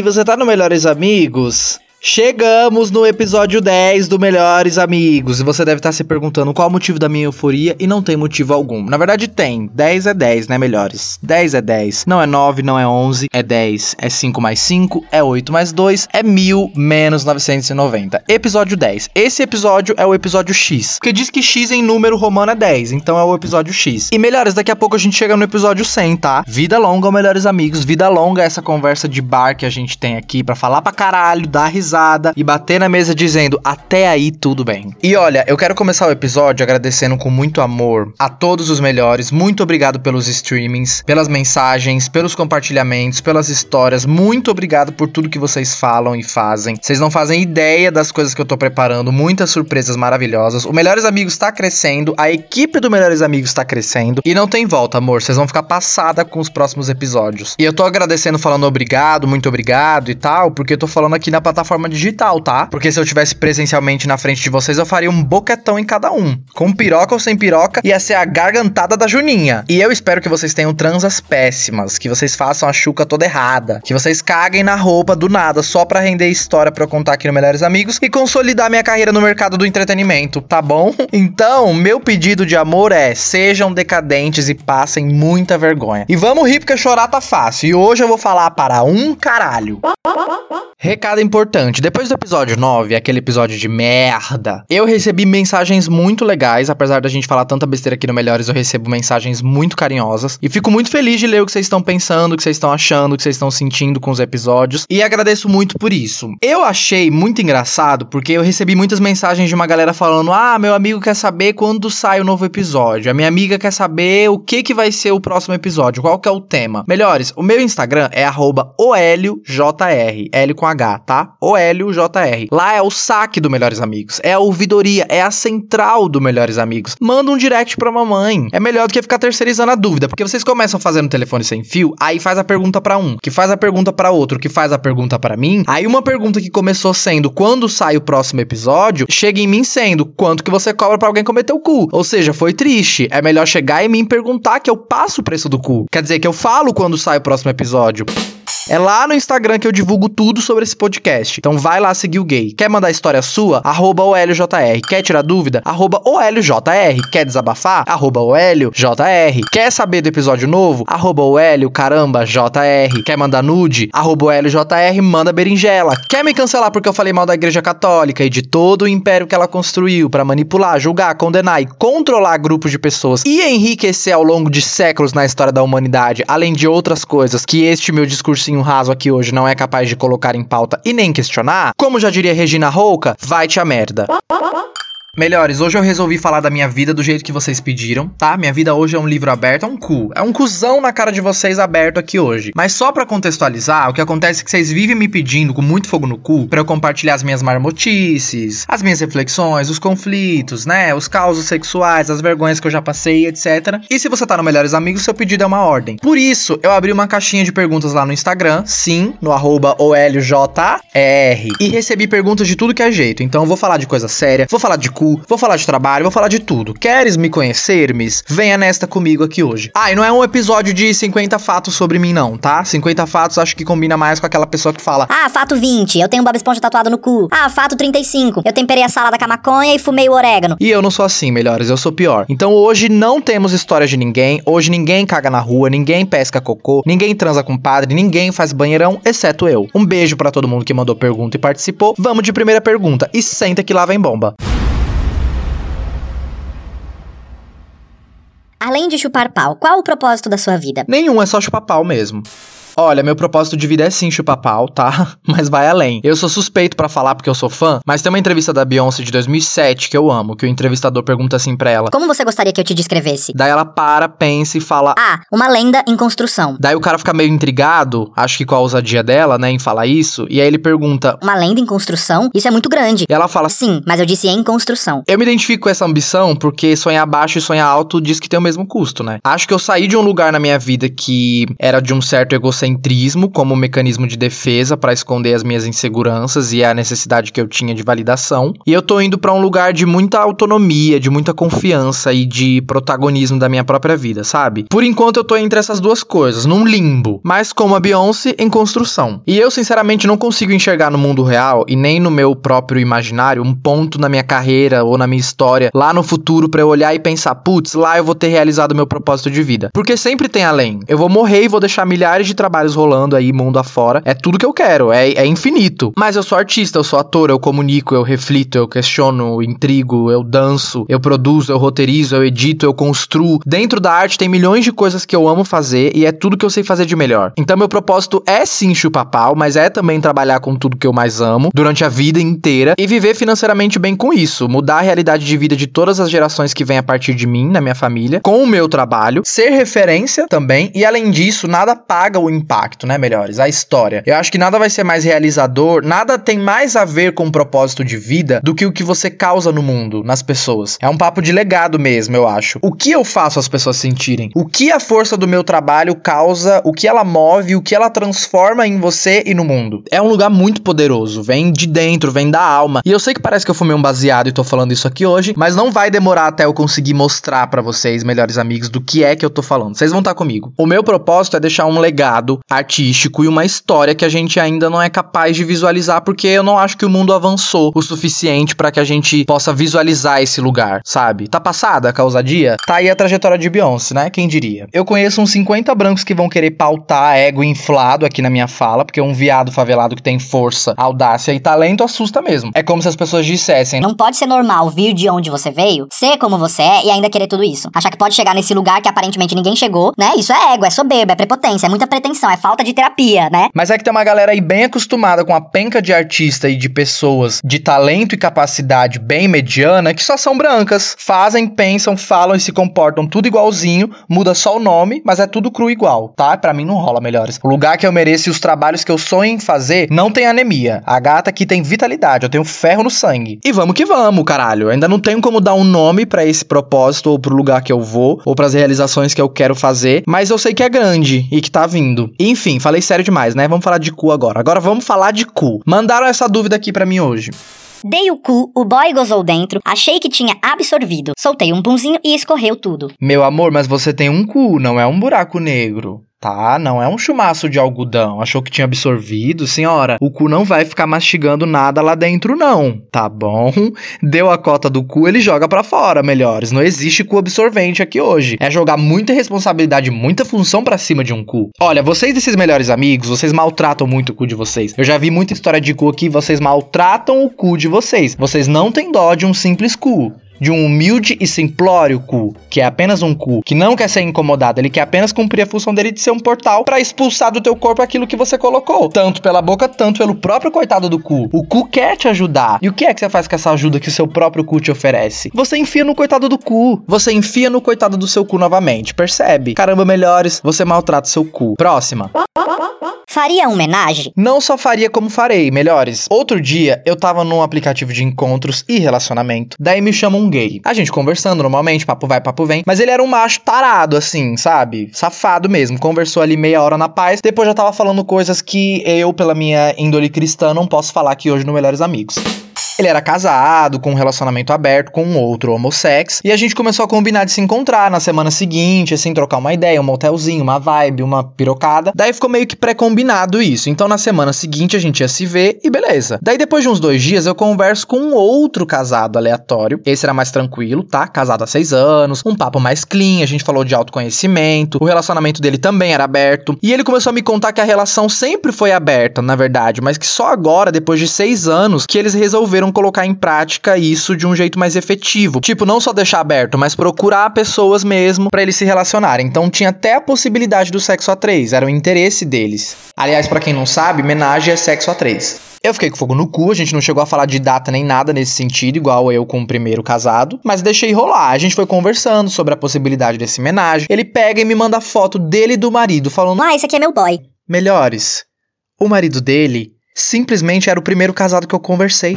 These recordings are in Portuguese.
Oi, você tá no Melhores Amigos? Chegamos no episódio 10 do Melhores Amigos e você deve estar se perguntando qual o motivo da minha euforia e não tem motivo algum. Na verdade tem, 10 é 10, né, melhores? 10 é 10, não é 9, não é 11, é 10, é 5 mais 5, é 8 mais 2, é 1000 menos 990. Episódio 10. Esse episódio é o episódio X, porque diz que X em número romano é 10, então é o episódio X. E melhores, daqui a pouco a gente chega no episódio 100, tá? Vida longa, Melhores Amigos, vida longa essa conversa de bar que a gente tem aqui para falar pra caralho, dar risada risada e bater na mesa dizendo até aí tudo bem. E olha, eu quero começar o episódio agradecendo com muito amor a todos os melhores. Muito obrigado pelos streamings, pelas mensagens, pelos compartilhamentos, pelas histórias. Muito obrigado por tudo que vocês falam e fazem. Vocês não fazem ideia das coisas que eu tô preparando, muitas surpresas maravilhosas. O Melhores Amigos tá crescendo, a equipe do Melhores Amigos tá crescendo e não tem volta, amor. Vocês vão ficar passada com os próximos episódios. E eu tô agradecendo falando obrigado, muito obrigado e tal, porque eu tô falando aqui na plataforma plataforma digital, tá? Porque se eu tivesse presencialmente na frente de vocês, eu faria um boquetão em cada um. Com piroca ou sem piroca, ia ser a gargantada da Juninha. E eu espero que vocês tenham transas péssimas, que vocês façam a chuca toda errada, que vocês caguem na roupa do nada só pra render história pra eu contar aqui no Melhores Amigos e consolidar minha carreira no mercado do entretenimento, tá bom? Então, meu pedido de amor é: sejam decadentes e passem muita vergonha. E vamos rir porque chorar tá fácil. E hoje eu vou falar para um caralho. Recado importante: depois do episódio 9, aquele episódio de merda, eu recebi mensagens muito legais. Apesar da gente falar tanta besteira aqui no Melhores, eu recebo mensagens muito carinhosas. E fico muito feliz de ler o que vocês estão pensando, o que vocês estão achando, o que vocês estão sentindo com os episódios. E agradeço muito por isso. Eu achei muito engraçado porque eu recebi muitas mensagens de uma galera falando: Ah, meu amigo quer saber quando sai o novo episódio. A minha amiga quer saber o que, que vai ser o próximo episódio, qual que é o tema. Melhores, o meu Instagram é OLJR, L com H, tá? O Hélio JR. Lá é o saque do Melhores Amigos, é a ouvidoria, é a central do Melhores Amigos. Manda um direct pra mamãe. É melhor do que ficar terceirizando a dúvida, porque vocês começam fazendo telefone sem fio, aí faz a pergunta para um, que faz a pergunta para outro, que faz a pergunta para mim. Aí uma pergunta que começou sendo quando sai o próximo episódio, chega em mim sendo quanto que você cobra para alguém cometer o cu. Ou seja, foi triste. É melhor chegar e me perguntar que eu passo o preço do cu. Quer dizer que eu falo quando sai o próximo episódio. É lá no Instagram que eu divulgo tudo sobre esse podcast. Então vai lá seguir o gay. Quer mandar história sua? Arroba OLJR. Quer tirar dúvida? Arroba OLJR. Quer desabafar? Arroba OLJR. Quer saber do episódio novo? Arroba caramba, JR. Quer mandar nude? Arroba OLJR, manda berinjela. Quer me cancelar porque eu falei mal da igreja católica e de todo o império que ela construiu para manipular, julgar, condenar e controlar grupos de pessoas e enriquecer ao longo de séculos na história da humanidade, além de outras coisas que este meu discursinho raso aqui hoje não é capaz de colocar em pauta e nem questionar, como já diria Regina Rouca, vai-te a merda. Melhores, hoje eu resolvi falar da minha vida do jeito que vocês pediram, tá? Minha vida hoje é um livro aberto, é um cu. É um cuzão na cara de vocês aberto aqui hoje. Mas só para contextualizar, o que acontece é que vocês vivem me pedindo com muito fogo no cu para eu compartilhar as minhas marmotices, as minhas reflexões, os conflitos, né? Os causos sexuais, as vergonhas que eu já passei, etc. E se você tá no Melhores Amigos, seu pedido é uma ordem. Por isso, eu abri uma caixinha de perguntas lá no Instagram, sim, no arroba OLJR, e recebi perguntas de tudo que é jeito. Então eu vou falar de coisa séria, vou falar de vou falar de trabalho, vou falar de tudo. Queres me conhecer, Miss? Venha nesta comigo aqui hoje. Ah, e não é um episódio de 50 fatos sobre mim, não, tá? 50 fatos acho que combina mais com aquela pessoa que fala: Ah, fato 20, eu tenho um Bob Esponja tatuado no cu. Ah, fato 35, eu temperei a salada com a maconha e fumei o orégano. E eu não sou assim, melhores, eu sou pior. Então hoje não temos histórias de ninguém, hoje ninguém caga na rua, ninguém pesca cocô, ninguém transa com padre, ninguém faz banheirão, exceto eu. Um beijo para todo mundo que mandou pergunta e participou. Vamos de primeira pergunta e senta que lá vem bomba. Além de chupar pau, qual o propósito da sua vida? Nenhum, é só chupar pau mesmo. Olha, meu propósito de vida é sim chupar pau, tá? Mas vai além. Eu sou suspeito para falar porque eu sou fã, mas tem uma entrevista da Beyoncé de 2007 que eu amo, que o entrevistador pergunta assim pra ela: Como você gostaria que eu te descrevesse? Daí ela para, pensa e fala: Ah, uma lenda em construção. Daí o cara fica meio intrigado, acho que com a ousadia dela, né, em falar isso, e aí ele pergunta: Uma lenda em construção? Isso é muito grande. E ela fala: Sim, mas eu disse em construção. Eu me identifico com essa ambição porque sonhar baixo e sonhar alto diz que tem o mesmo custo, né? Acho que eu saí de um lugar na minha vida que era de um certo egocentrismo como mecanismo de defesa para esconder as minhas inseguranças e a necessidade que eu tinha de validação, e eu tô indo para um lugar de muita autonomia, de muita confiança e de protagonismo da minha própria vida, sabe? Por enquanto eu tô entre essas duas coisas, num limbo, mas como a Beyoncé em construção. E eu sinceramente não consigo enxergar no mundo real e nem no meu próprio imaginário um ponto na minha carreira ou na minha história lá no futuro para eu olhar e pensar, putz, lá eu vou ter realizado meu propósito de vida. Porque sempre tem além. Eu vou morrer e vou deixar milhares de trabalhos rolando aí mundo afora. É tudo que eu quero, é, é infinito. Mas eu sou artista, eu sou ator, eu comunico, eu reflito, eu questiono, eu intrigo, eu danço, eu produzo, eu roteirizo, eu edito, eu construo. Dentro da arte tem milhões de coisas que eu amo fazer e é tudo que eu sei fazer de melhor. Então meu propósito é sim chupar pau, mas é também trabalhar com tudo que eu mais amo durante a vida inteira e viver financeiramente bem com isso, mudar a realidade de vida de todas as gerações que vêm a partir de mim, na minha família, com o meu trabalho, ser referência também e além disso, nada paga o impacto, né, melhores? A história. Eu acho que nada vai ser mais realizador, nada tem mais a ver com o propósito de vida do que o que você causa no mundo, nas pessoas. É um papo de legado mesmo, eu acho. O que eu faço as pessoas sentirem? O que a força do meu trabalho causa? O que ela move? O que ela transforma em você e no mundo? É um lugar muito poderoso, vem de dentro, vem da alma. E eu sei que parece que eu fumei um baseado e tô falando isso aqui hoje, mas não vai demorar até eu conseguir mostrar para vocês, melhores amigos, do que é que eu tô falando. Vocês vão estar tá comigo. O meu propósito é deixar um legado artístico e uma história que a gente ainda não é capaz de visualizar porque eu não acho que o mundo avançou o suficiente para que a gente possa visualizar esse lugar, sabe? Tá passada a ousadia? Tá aí a trajetória de Beyoncé, né? Quem diria? Eu conheço uns 50 brancos que vão querer pautar ego inflado aqui na minha fala, porque um viado favelado que tem força, audácia e talento assusta mesmo. É como se as pessoas dissessem: Não pode ser normal vir de onde você veio, ser como você é e ainda querer tudo isso. Achar que pode chegar nesse lugar que aparentemente ninguém chegou, né? Isso é ego, é soberba, é prepotência, é muita pretensão, é falta de terapia, né? Mas é que tem uma galera aí bem acostumada com a penca de artista e de pessoas de talento e capacidade bem mediana que só são brancas. Fazem, pensam, falam e se comportam tudo igualzinho, muda só o nome, mas é tudo cru igual, tá? Para mim não rola melhores. O lugar que eu mereço e os trabalhos que eu sonho em fazer não tem anemia. A gata aqui tem vitalidade, eu tenho ferro no sangue. E vamos que vamos, caralho. Ainda não tenho como dar um nome para esse propósito ou pro lugar que eu vou ou para as realizações que eu quero fazer, mas eu sei que é grande e que tá vindo. Enfim, falei sério demais, né? Vamos falar de cu agora. Agora vamos falar de cu. Mandaram essa dúvida aqui para mim hoje. Dei o cu, o boy gozou dentro, achei que tinha absorvido. Soltei um punzinho e escorreu tudo. Meu amor, mas você tem um cu, não é um buraco negro. Tá, não é um chumaço de algodão. Achou que tinha absorvido? Senhora, o cu não vai ficar mastigando nada lá dentro, não. Tá bom? Deu a cota do cu, ele joga para fora, melhores. Não existe cu absorvente aqui hoje. É jogar muita responsabilidade, muita função para cima de um cu. Olha, vocês esses melhores amigos, vocês maltratam muito o cu de vocês. Eu já vi muita história de cu aqui, vocês maltratam o cu de vocês. Vocês não têm dó de um simples cu de um humilde e simplório cu, que é apenas um cu, que não quer ser incomodado, ele quer apenas cumprir a função dele de ser um portal para expulsar do teu corpo aquilo que você colocou, tanto pela boca, tanto pelo próprio coitado do cu. O cu quer te ajudar. E o que é que você faz com essa ajuda que o seu próprio cu te oferece? Você enfia no coitado do cu. Você enfia no coitado do seu cu novamente, percebe? Caramba, melhores, você maltrata seu cu. Próxima. Faria homenagem? Não só faria como farei, melhores. Outro dia eu tava num aplicativo de encontros e relacionamento. Daí me chama um gay. A gente conversando normalmente, papo vai, papo vem. Mas ele era um macho tarado, assim, sabe? Safado mesmo. Conversou ali meia hora na paz. Depois já tava falando coisas que eu, pela minha índole cristã, não posso falar aqui hoje no Melhores Amigos. Ele era casado, com um relacionamento aberto com um outro homossex, e a gente começou a combinar de se encontrar na semana seguinte, assim, trocar uma ideia, um motelzinho, uma vibe, uma pirocada. Daí ficou meio que pré-combinado isso. Então na semana seguinte a gente ia se ver e beleza. Daí depois de uns dois dias eu converso com um outro casado aleatório. Esse era mais tranquilo, tá? Casado há seis anos, um papo mais clean, a gente falou de autoconhecimento, o relacionamento dele também era aberto. E ele começou a me contar que a relação sempre foi aberta, na verdade, mas que só agora, depois de seis anos, que eles resolveram não colocar em prática isso de um jeito mais efetivo. Tipo, não só deixar aberto, mas procurar pessoas mesmo para eles se relacionarem. Então tinha até a possibilidade do sexo a três, era o interesse deles. Aliás, para quem não sabe, homenagem é sexo a três. Eu fiquei com fogo no cu, a gente não chegou a falar de data nem nada nesse sentido, igual eu com o primeiro casado, mas deixei rolar. A gente foi conversando sobre a possibilidade desse homenagem. Ele pega e me manda foto dele e do marido, falando: Ah, esse aqui é meu boy. Melhores. O marido dele simplesmente era o primeiro casado que eu conversei.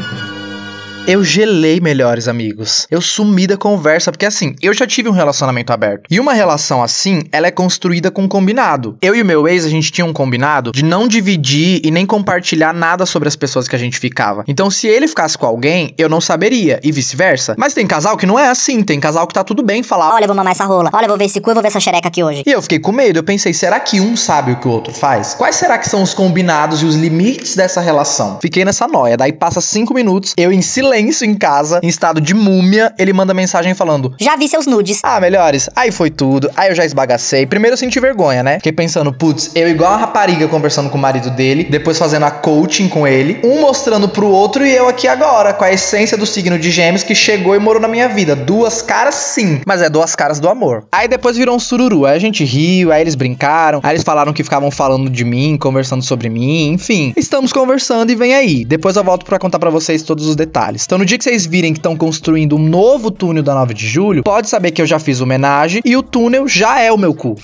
Eu gelei, melhores amigos. Eu sumi da conversa, porque assim, eu já tive um relacionamento aberto. E uma relação assim, ela é construída com um combinado. Eu e o meu ex, a gente tinha um combinado de não dividir e nem compartilhar nada sobre as pessoas que a gente ficava. Então, se ele ficasse com alguém, eu não saberia, e vice-versa. Mas tem casal que não é assim, tem casal que tá tudo bem falar. Olha, eu vou mamar essa rola. Olha, eu vou ver esse cu, eu vou ver essa xereca aqui hoje. E eu fiquei com medo, eu pensei, será que um sabe o que o outro faz? Quais será que são os combinados e os limites dessa relação? Fiquei nessa noia, daí passa cinco minutos, eu em silêncio em casa, em estado de múmia, ele manda mensagem falando: Já vi seus nudes. Ah, melhores. Aí foi tudo. Aí eu já esbagacei. Primeiro eu senti vergonha, né? Fiquei pensando, putz, eu igual a rapariga conversando com o marido dele, depois fazendo a coaching com ele, um mostrando pro outro e eu aqui agora, com a essência do signo de Gêmeos que chegou e morou na minha vida. Duas caras sim, mas é duas caras do amor. Aí depois virou um sururu. Aí a gente riu, aí eles brincaram, aí eles falaram que ficavam falando de mim, conversando sobre mim, enfim. Estamos conversando e vem aí. Depois eu volto para contar para vocês todos os detalhes. Então no dia que vocês virem que estão construindo um novo túnel da 9 de julho, pode saber que eu já fiz homenagem e o túnel já é o meu cu.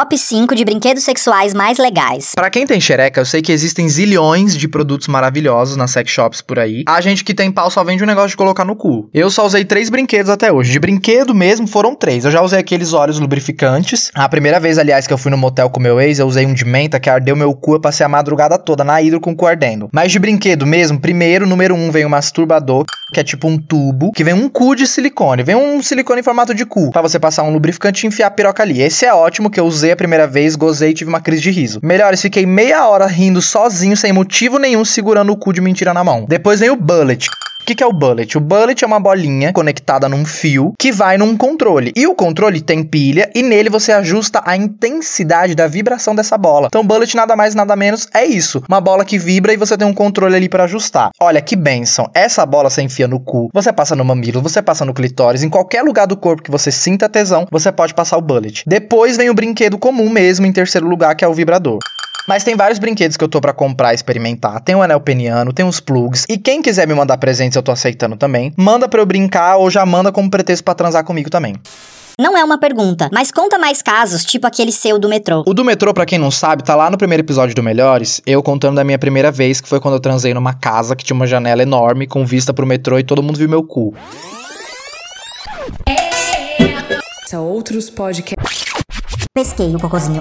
Top 5 de brinquedos sexuais mais legais. Para quem tem xereca, eu sei que existem zilhões de produtos maravilhosos nas sex shops por aí. A gente que tem pau só vende um negócio de colocar no cu. Eu só usei três brinquedos até hoje. De brinquedo mesmo foram três. Eu já usei aqueles óleos lubrificantes. A primeira vez, aliás, que eu fui no motel com meu ex, eu usei um de menta que ardeu meu cu. Eu passei a madrugada toda na hidro com o cu ardendo. Mas de brinquedo mesmo, primeiro, número um, vem o masturbador, que é tipo um tubo, que vem um cu de silicone. Vem um silicone em formato de cu. Pra você passar um lubrificante e enfiar a piroca ali. Esse é ótimo, que eu usei a primeira vez, gozei e tive uma crise de riso. Melhores, fiquei meia hora rindo sozinho, sem motivo nenhum, segurando o cu de mentira na mão. Depois vem o bullet. O que, que, é o bullet? O bullet é uma bolinha conectada num fio que vai num controle. E o controle tem pilha e nele você ajusta a intensidade da vibração dessa bola. Então, bullet nada mais nada menos é isso: uma bola que vibra e você tem um controle ali para ajustar. Olha que benção! Essa bola você enfia no cu, você passa no mamilo, você passa no clitóris, em qualquer lugar do corpo que você sinta tesão, você pode passar o bullet. Depois vem o brinquedo comum mesmo em terceiro lugar, que é o vibrador. Mas tem vários brinquedos que eu tô para comprar e experimentar. Tem o anel peniano, tem os plugs. E quem quiser me mandar presentes, eu tô aceitando também. Manda pra eu brincar ou já manda como pretexto para transar comigo também. Não é uma pergunta, mas conta mais casos, tipo aquele seu do metrô. O do metrô, pra quem não sabe, tá lá no primeiro episódio do Melhores, eu contando da minha primeira vez, que foi quando eu transei numa casa que tinha uma janela enorme com vista pro metrô e todo mundo viu meu cu. Outros podcasts. Pesquei o cocôzinho.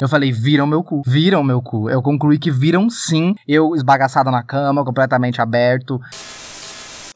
Eu falei, viram meu cu. Viram meu cu. Eu concluí que viram sim. Eu esbagaçada na cama, completamente aberto.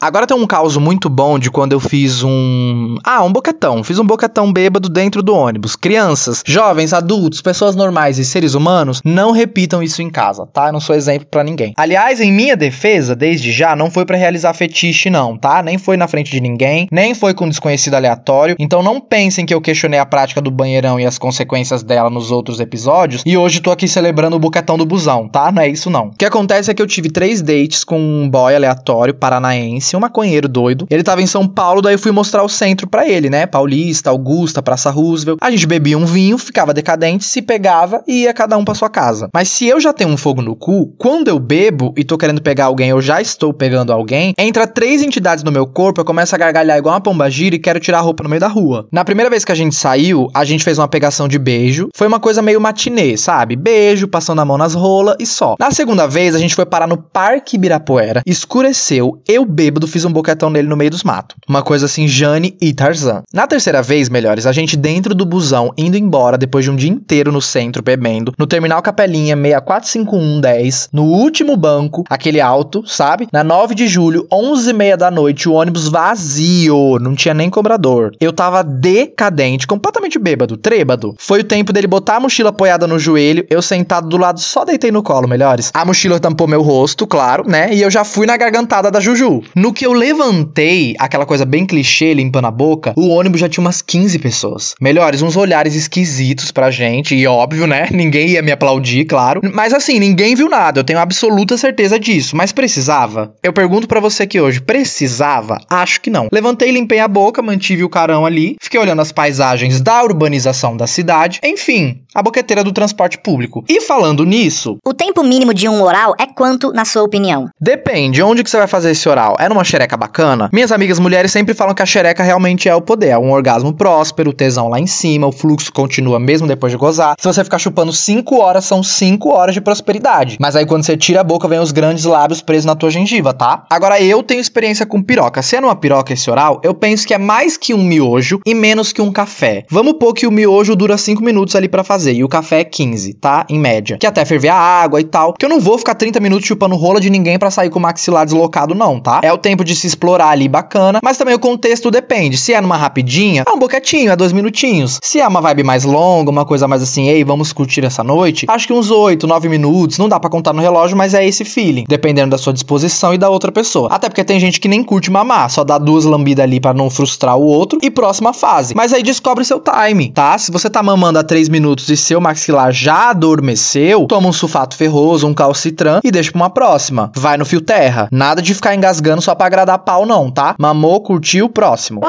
Agora tem um caos muito bom de quando eu fiz um. Ah, um boquetão. Fiz um boquetão bêbado dentro do ônibus. Crianças, jovens, adultos, pessoas normais e seres humanos, não repitam isso em casa, tá? Eu não sou exemplo para ninguém. Aliás, em minha defesa, desde já, não foi para realizar fetiche, não, tá? Nem foi na frente de ninguém, nem foi com um desconhecido aleatório. Então não pensem que eu questionei a prática do banheirão e as consequências dela nos outros episódios. E hoje tô aqui celebrando o boquetão do busão, tá? Não é isso, não. O que acontece é que eu tive três dates com um boy aleatório, paranaense um maconheiro doido. Ele tava em São Paulo, daí eu fui mostrar o centro para ele, né? Paulista, Augusta, Praça Roosevelt. A gente bebia um vinho, ficava decadente, se pegava e ia cada um pra sua casa. Mas se eu já tenho um fogo no cu, quando eu bebo e tô querendo pegar alguém, eu já estou pegando alguém, entra três entidades no meu corpo, eu começo a gargalhar igual uma pomba gira e quero tirar a roupa no meio da rua. Na primeira vez que a gente saiu, a gente fez uma pegação de beijo. Foi uma coisa meio matinê, sabe? Beijo, passando a mão nas rolas e só. Na segunda vez, a gente foi parar no Parque Ibirapuera, escureceu, eu fiz um boquetão nele no meio dos matos. Uma coisa assim, Jane e Tarzan. Na terceira vez, melhores, a gente dentro do busão, indo embora depois de um dia inteiro no centro bebendo, no terminal Capelinha 645110, no último banco, aquele alto, sabe? Na 9 de julho, 11h30 da noite, o ônibus vazio, não tinha nem cobrador. Eu tava decadente, completamente bêbado, trêbado. Foi o tempo dele botar a mochila apoiada no joelho, eu sentado do lado, só deitei no colo, melhores. A mochila tampou meu rosto, claro, né? E eu já fui na gargantada da Juju. No No que eu levantei, aquela coisa bem clichê, limpando a boca, o ônibus já tinha umas 15 pessoas. Melhores, uns olhares esquisitos pra gente, e óbvio, né? Ninguém ia me aplaudir, claro. Mas assim, ninguém viu nada, eu tenho absoluta certeza disso. Mas precisava? Eu pergunto para você aqui hoje, precisava? Acho que não. Levantei, limpei a boca, mantive o carão ali, fiquei olhando as paisagens da urbanização da cidade, enfim, a boqueteira do transporte público. E falando nisso, O tempo mínimo de um oral é quanto, na sua opinião? Depende, onde que você vai fazer esse oral? É numa xereca bacana? Minhas amigas mulheres sempre falam que a xereca realmente é o poder. É um orgasmo próspero, tesão lá em cima, o fluxo continua mesmo depois de gozar. Se você ficar chupando 5 horas, são 5 horas de prosperidade. Mas aí quando você tira a boca, vem os grandes lábios presos na tua gengiva, tá? Agora eu tenho experiência com piroca. Se é numa piroca esse oral, eu penso que é mais que um miojo e menos que um café. Vamos pôr que o miojo dura 5 minutos ali pra fazer e o café é 15, tá? Em média. Que até ferver a água e tal. Que eu não vou ficar 30 minutos chupando rola de ninguém pra sair com o maxilar deslocado, não, tá? É o tempo de se explorar ali bacana, mas também o contexto depende. Se é numa rapidinha, é um boquetinho, é dois minutinhos. Se é uma vibe mais longa, uma coisa mais assim, ei, vamos curtir essa noite, acho que uns 8, 9 minutos, não dá pra contar no relógio, mas é esse feeling, dependendo da sua disposição e da outra pessoa. Até porque tem gente que nem curte mamar, só dá duas lambidas ali pra não frustrar o outro e próxima fase. Mas aí descobre seu time, tá? Se você tá mamando há 3 minutos e seu maxilar já adormeceu, toma um sulfato ferroso, um calcitran e deixa pra uma próxima. Vai no fio terra. Nada de ficar engasgando só pra agradar pau, não, tá? Mamou, curtiu, próximo.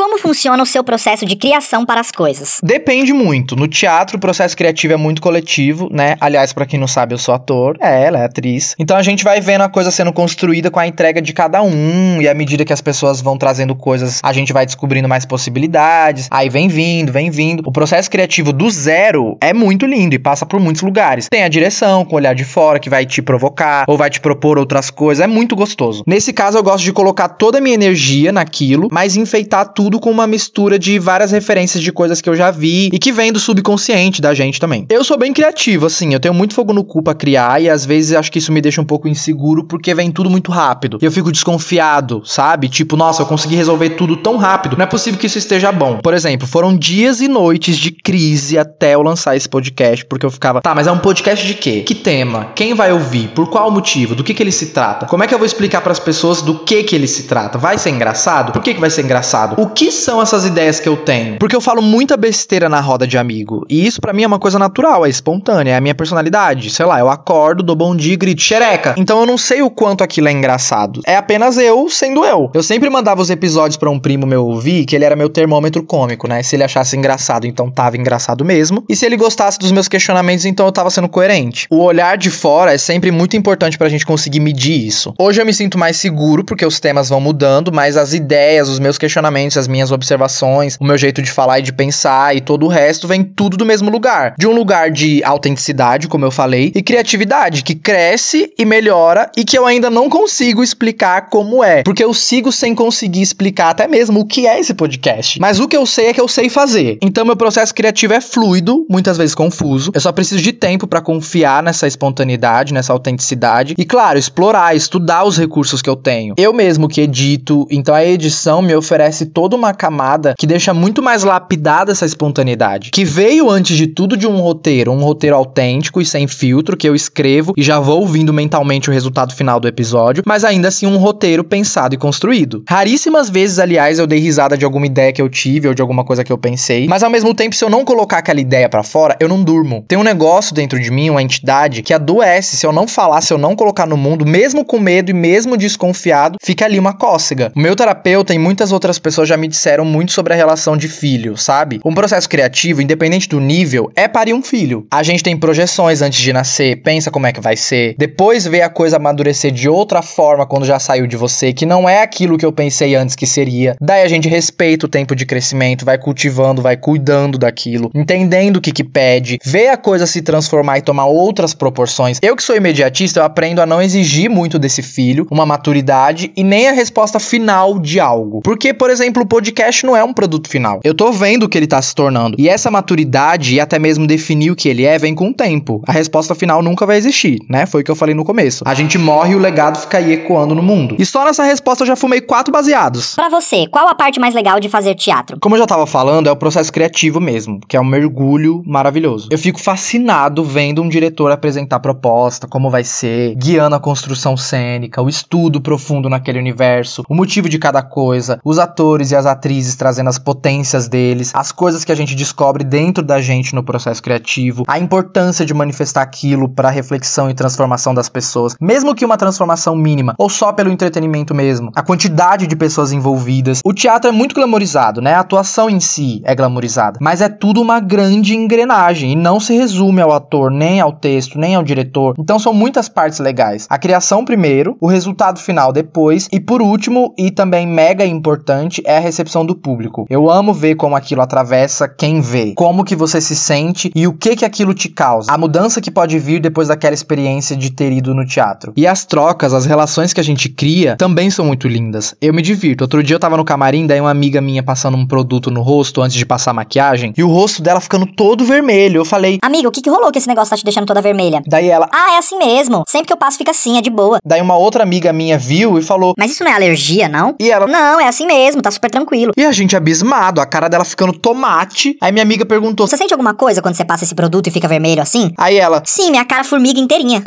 Como funciona o seu processo de criação para as coisas? Depende muito. No teatro, o processo criativo é muito coletivo, né? Aliás, pra quem não sabe, eu sou ator. É, ela é atriz. Então a gente vai vendo a coisa sendo construída com a entrega de cada um. E à medida que as pessoas vão trazendo coisas, a gente vai descobrindo mais possibilidades. Aí vem vindo, vem vindo. O processo criativo do zero é muito lindo e passa por muitos lugares. Tem a direção, com o olhar de fora, que vai te provocar ou vai te propor outras coisas. É muito gostoso. Nesse caso, eu gosto de colocar toda a minha energia naquilo, mas enfeitar tudo com uma mistura de várias referências de coisas que eu já vi e que vem do subconsciente da gente também. Eu sou bem criativo, assim, eu tenho muito fogo no cu pra criar e às vezes acho que isso me deixa um pouco inseguro porque vem tudo muito rápido. E eu fico desconfiado, sabe? Tipo, nossa, eu consegui resolver tudo tão rápido. Não é possível que isso esteja bom. Por exemplo, foram dias e noites de crise até eu lançar esse podcast, porque eu ficava, tá, mas é um podcast de quê? Que tema? Quem vai ouvir? Por qual motivo? Do que que ele se trata? Como é que eu vou explicar para as pessoas do que que ele se trata? Vai ser engraçado? Por que que vai ser engraçado? O que são essas ideias que eu tenho? Porque eu falo muita besteira na roda de amigo. E isso para mim é uma coisa natural, é espontânea, é a minha personalidade. Sei lá, eu acordo, dou bom dia e grito xereca. Então eu não sei o quanto aquilo é engraçado. É apenas eu sendo eu. Eu sempre mandava os episódios para um primo meu ouvir, que ele era meu termômetro cômico, né? Se ele achasse engraçado, então tava engraçado mesmo. E se ele gostasse dos meus questionamentos, então eu tava sendo coerente. O olhar de fora é sempre muito importante pra gente conseguir medir isso. Hoje eu me sinto mais seguro porque os temas vão mudando, mas as ideias, os meus questionamentos, as minhas observações, o meu jeito de falar e de pensar e todo o resto vem tudo do mesmo lugar. De um lugar de autenticidade, como eu falei, e criatividade, que cresce e melhora e que eu ainda não consigo explicar como é. Porque eu sigo sem conseguir explicar até mesmo o que é esse podcast. Mas o que eu sei é que eu sei fazer. Então meu processo criativo é fluido, muitas vezes confuso. Eu só preciso de tempo para confiar nessa espontaneidade, nessa autenticidade e claro, explorar, estudar os recursos que eu tenho. Eu mesmo que edito, então a edição me oferece toda uma camada que deixa muito mais lapidada essa espontaneidade, que veio antes de tudo de um roteiro, um roteiro autêntico e sem filtro que eu escrevo e já vou ouvindo mentalmente o resultado final do episódio, mas ainda assim um roteiro pensado e construído. Raríssimas vezes, aliás, eu dei risada de alguma ideia que eu tive ou de alguma coisa que eu pensei, mas ao mesmo tempo se eu não colocar aquela ideia para fora, eu não durmo. Tem um negócio dentro de mim, uma entidade que adoece se eu não falar, se eu não colocar no mundo, mesmo com medo e mesmo desconfiado, fica ali uma cócega. O meu terapeuta e muitas outras pessoas já me disseram muito sobre a relação de filho, sabe? Um processo criativo, independente do nível, é parir um filho. A gente tem projeções antes de nascer, pensa como é que vai ser, depois vê a coisa amadurecer de outra forma quando já saiu de você, que não é aquilo que eu pensei antes que seria. Daí a gente respeita o tempo de crescimento, vai cultivando, vai cuidando daquilo, entendendo o que que pede, vê a coisa se transformar e tomar outras proporções. Eu que sou imediatista, eu aprendo a não exigir muito desse filho, uma maturidade e nem a resposta final de algo. Porque, por exemplo, podcast não é um produto final. Eu tô vendo o que ele tá se tornando. E essa maturidade e até mesmo definir o que ele é vem com o tempo. A resposta final nunca vai existir, né? Foi o que eu falei no começo. A gente morre e o legado fica aí ecoando no mundo. E só nessa resposta eu já fumei quatro baseados. Pra você, qual a parte mais legal de fazer teatro? Como eu já tava falando, é o processo criativo mesmo, que é um mergulho maravilhoso. Eu fico fascinado vendo um diretor apresentar a proposta, como vai ser, guiando a construção cênica, o estudo profundo naquele universo, o motivo de cada coisa, os atores e as atrizes trazendo as potências deles, as coisas que a gente descobre dentro da gente no processo criativo, a importância de manifestar aquilo para reflexão e transformação das pessoas, mesmo que uma transformação mínima ou só pelo entretenimento mesmo, a quantidade de pessoas envolvidas. O teatro é muito glamorizado, né? A atuação em si é glamorizada, mas é tudo uma grande engrenagem e não se resume ao ator, nem ao texto, nem ao diretor. Então são muitas partes legais. A criação primeiro, o resultado final depois e por último e também mega importante é a recepção do público. Eu amo ver como aquilo atravessa quem vê, como que você se sente e o que que aquilo te causa. A mudança que pode vir depois daquela experiência de ter ido no teatro. E as trocas, as relações que a gente cria também são muito lindas. Eu me divirto. Outro dia eu tava no camarim, daí uma amiga minha passando um produto no rosto antes de passar maquiagem e o rosto dela ficando todo vermelho. Eu falei: Amiga, o que, que rolou que esse negócio tá te deixando toda vermelha? Daí ela, Ah, é assim mesmo. Sempre que eu passo fica assim, é de boa. daí uma outra amiga minha viu e falou: Mas isso não é alergia, não? E ela, Não, é assim mesmo, tá super tranquilo. E a gente abismado, a cara dela ficando tomate. Aí minha amiga perguntou: Você sente alguma coisa quando você passa esse produto e fica vermelho assim? Aí ela, Sim, minha cara formiga inteirinha.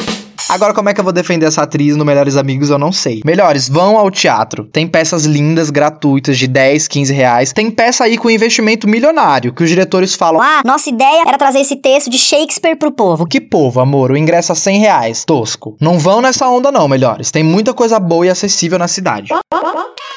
agora como é que eu vou defender essa atriz no Melhores Amigos? Eu não sei. Melhores, vão ao teatro. Tem peças lindas, gratuitas, de 10, 15 reais. Tem peça aí com investimento milionário, que os diretores falam. Ah, nossa ideia era trazer esse texto de Shakespeare pro povo. Que povo, amor, o ingresso a 100 reais, tosco. Não vão nessa onda não, melhores. Tem muita coisa boa e acessível na cidade.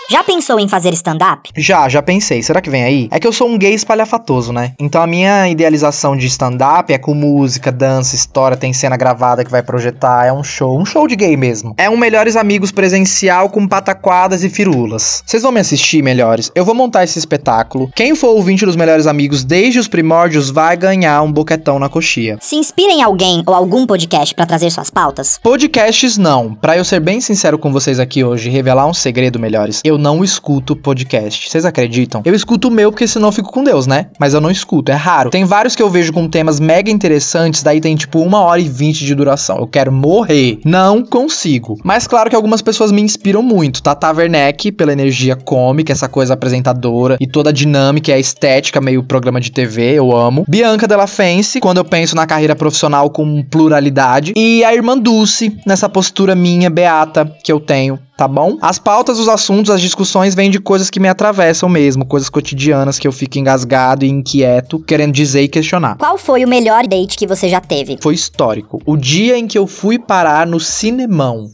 Já pensou em fazer stand-up? Já, já pensei. Será que vem aí? É que eu sou um gay espalhafatoso, né? Então a minha idealização de stand-up é com música, dança, história, tem cena gravada que vai projetar, é um show, um show de gay mesmo. É um Melhores Amigos presencial com pataquadas e firulas. Vocês vão me assistir, melhores? Eu vou montar esse espetáculo. Quem for ouvinte dos Melhores Amigos desde os primórdios vai ganhar um boquetão na coxia. Se inspira em alguém ou algum podcast pra trazer suas pautas? Podcasts não. Pra eu ser bem sincero com vocês aqui hoje revelar um segredo, melhores, eu não escuto podcast. Vocês acreditam? Eu escuto o meu porque senão eu fico com Deus, né? Mas eu não escuto, é raro. Tem vários que eu vejo com temas mega interessantes, daí tem tipo uma hora e vinte de duração. Eu quero morrer. Não consigo. Mas claro que algumas pessoas me inspiram muito. Tata Werneck, pela energia cômica, essa coisa apresentadora e toda a dinâmica e a estética meio programa de TV, eu amo. Bianca Della Fence, quando eu penso na carreira profissional com pluralidade. E a irmã Dulce, nessa postura minha, beata, que eu tenho tá bom? As pautas, os assuntos, as discussões vêm de coisas que me atravessam mesmo, coisas cotidianas que eu fico engasgado e inquieto, querendo dizer e questionar. Qual foi o melhor date que você já teve? Foi histórico. O dia em que eu fui parar no cinemão.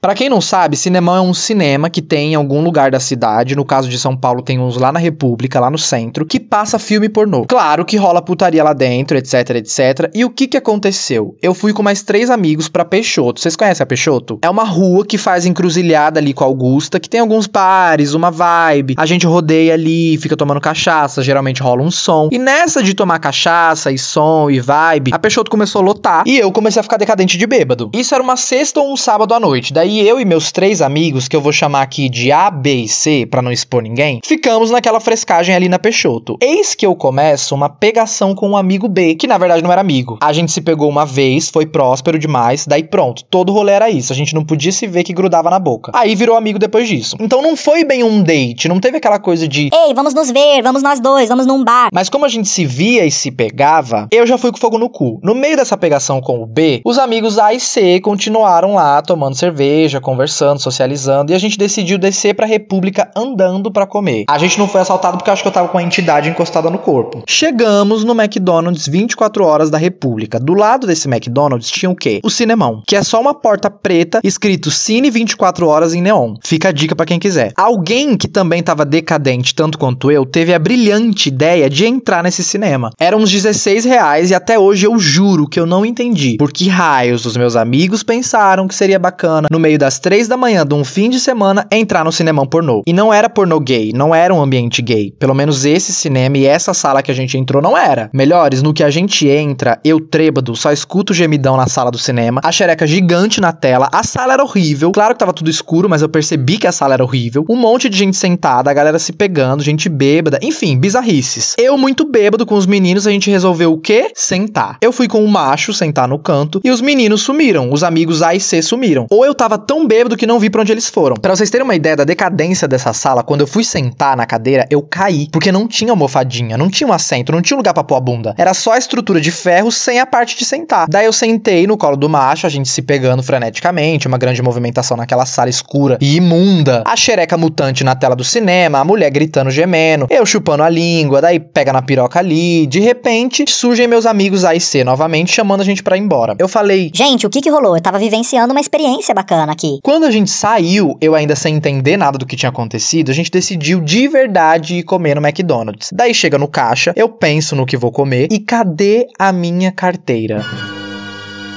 Pra quem não sabe, Cinemão é um cinema que tem em algum lugar da cidade, no caso de São Paulo tem uns lá na República, lá no centro, que passa filme pornô. Claro que rola putaria lá dentro, etc, etc. E o que que aconteceu? Eu fui com mais três amigos pra Peixoto. Vocês conhecem a Peixoto? É uma rua que faz encruzilhada ali com a Augusta, que tem alguns bares, uma vibe. A gente rodeia ali, fica tomando cachaça, geralmente rola um som. E nessa de tomar cachaça e som e vibe, a Peixoto começou a lotar e eu comecei a ficar decadente de bêbado. Isso era uma sexta ou um sábado à noite. Daí eu e meus três amigos, que eu vou chamar aqui de A, B e C, pra não expor ninguém, ficamos naquela frescagem ali na Peixoto. Eis que eu começo uma pegação com um amigo B, que na verdade não era amigo. A gente se pegou uma vez, foi próspero demais, daí pronto, todo rolê era isso. A gente não podia se ver que grudava na boca. Aí virou amigo depois disso. Então não foi bem um date, não teve aquela coisa de Ei, vamos nos ver, vamos nós dois, vamos num bar. mas como a gente se via e se pegava, eu já fui com fogo no cu. No meio dessa pegação com o B, os amigos A e C continuaram lá tomando cerveja, conversando, socializando, e a gente decidiu descer pra República andando pra comer. A gente não foi assaltado porque acho que eu tava com a entidade encostada no corpo. Chegamos no McDonald's 24 horas da República. Do lado desse McDonald's tinha o quê? O Cinemão, que é só uma porta preta escrito Cine 24 horas em neon. Fica a dica pra quem quiser. Alguém que também tava decadente tanto quanto eu teve a brilhante ideia de entrar nesse cinema. Eram uns 16 reais e até hoje eu juro que eu não entendi por que raios os meus amigos pensaram que seria bacana no meio meio das três da manhã de um fim de semana, entrar no cinemão pornô. E não era pornô gay, não era um ambiente gay. Pelo menos esse cinema e essa sala que a gente entrou não era. Melhores, no que a gente entra, eu trêbado, só escuto gemidão na sala do cinema, a xereca gigante na tela, a sala era horrível. Claro que tava tudo escuro, mas eu percebi que a sala era horrível. Um monte de gente sentada, a galera se pegando, gente bêbada, enfim, bizarrices. Eu, muito bêbado com os meninos, a gente resolveu o quê? Sentar. Eu fui com o macho sentar no canto e os meninos sumiram. Os amigos A e C sumiram. Ou eu tava tão bêbado que não vi pra onde eles foram. Pra vocês terem uma ideia da decadência dessa sala, quando eu fui sentar na cadeira, eu caí. Porque não tinha almofadinha, não tinha um assento, não tinha lugar pra pôr a bunda. Era só a estrutura de ferro sem a parte de sentar. Daí eu sentei no colo do macho, a gente se pegando freneticamente, uma grande movimentação naquela sala escura e imunda. A xereca mutante na tela do cinema, a mulher gritando, gemendo, eu chupando a língua, daí pega na piroca ali. De repente, surgem meus amigos A e C novamente chamando a gente para ir embora. Eu falei: Gente, o que que rolou? Eu tava vivenciando uma experiência bacana aqui. Quando a gente saiu, eu ainda sem entender nada do que tinha acontecido, a gente decidiu de verdade ir comer no McDonald's. Daí chega no caixa, eu penso no que vou comer e cadê a minha carteira?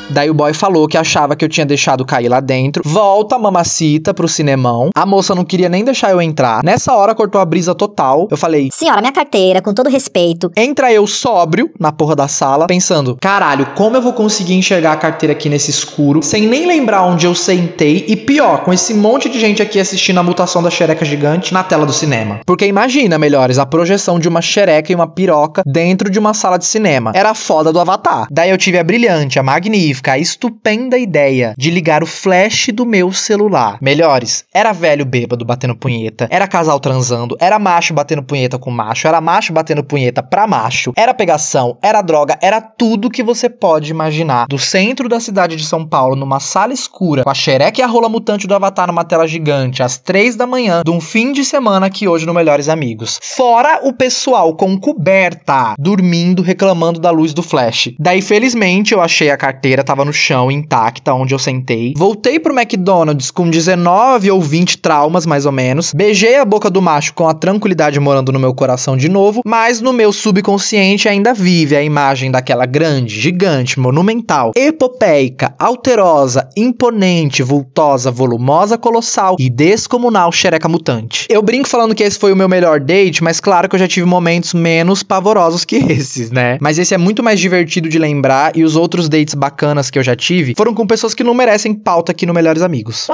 Daí o boy falou que achava que eu tinha deixado cair lá dentro. Volta a mamacita pro cinemão. A moça não queria nem deixar eu entrar. Nessa hora cortou a brisa total. Eu falei: Senhora, minha carteira, com todo respeito. Entra eu sóbrio na porra da sala, pensando: caralho, como eu vou conseguir enxergar a carteira aqui nesse escuro, sem nem lembrar onde eu sentei e pior, com esse monte de gente aqui assistindo a mutação da xereca gigante na tela do cinema. Porque imagina, melhores, a projeção de uma xereca e uma piroca dentro de uma sala de cinema. Era a foda do Avatar. Daí eu tive a brilhante, a magnífica, a estupenda ideia de ligar o flash do meu celular. Melhores, era velho bêbado batendo punheta, era casal transando, era macho batendo punheta com macho, era macho batendo punheta pra macho, era pegação, era droga, era tudo que você pode imaginar. Do centro da cidade de São Paulo, numa sala escura, com a xereca e a rola mutante do Avatar numa tela gigante, às três da manhã, de um fim de semana aqui hoje no Melhores Amigos. Fora o pessoal com coberta, dormindo, reclamando da luz do flash. Daí, felizmente, eu achei a carteira, tava no chão, intacta, onde eu sentei. Voltei pro McDonald's com 19 ou 20 traumas, mais ou menos. Beijei a boca do macho com a tranquilidade morando no meu coração de novo, mas no meu subconsciente ainda vive a imagem daquela grande, gigante, monumental, epopeica, alterosa, imponente, vultosa, volumosa, colossal e descomunal xereca mutante. Eu brinco falando que esse foi o meu melhor date, mas claro que eu já tive momentos menos pavorosos que esses, né? Mas esse é muito mais divertido de lembrar e os outros dates bacanas que eu já tive foram com pessoas que não merecem pauta aqui no Melhores Amigos.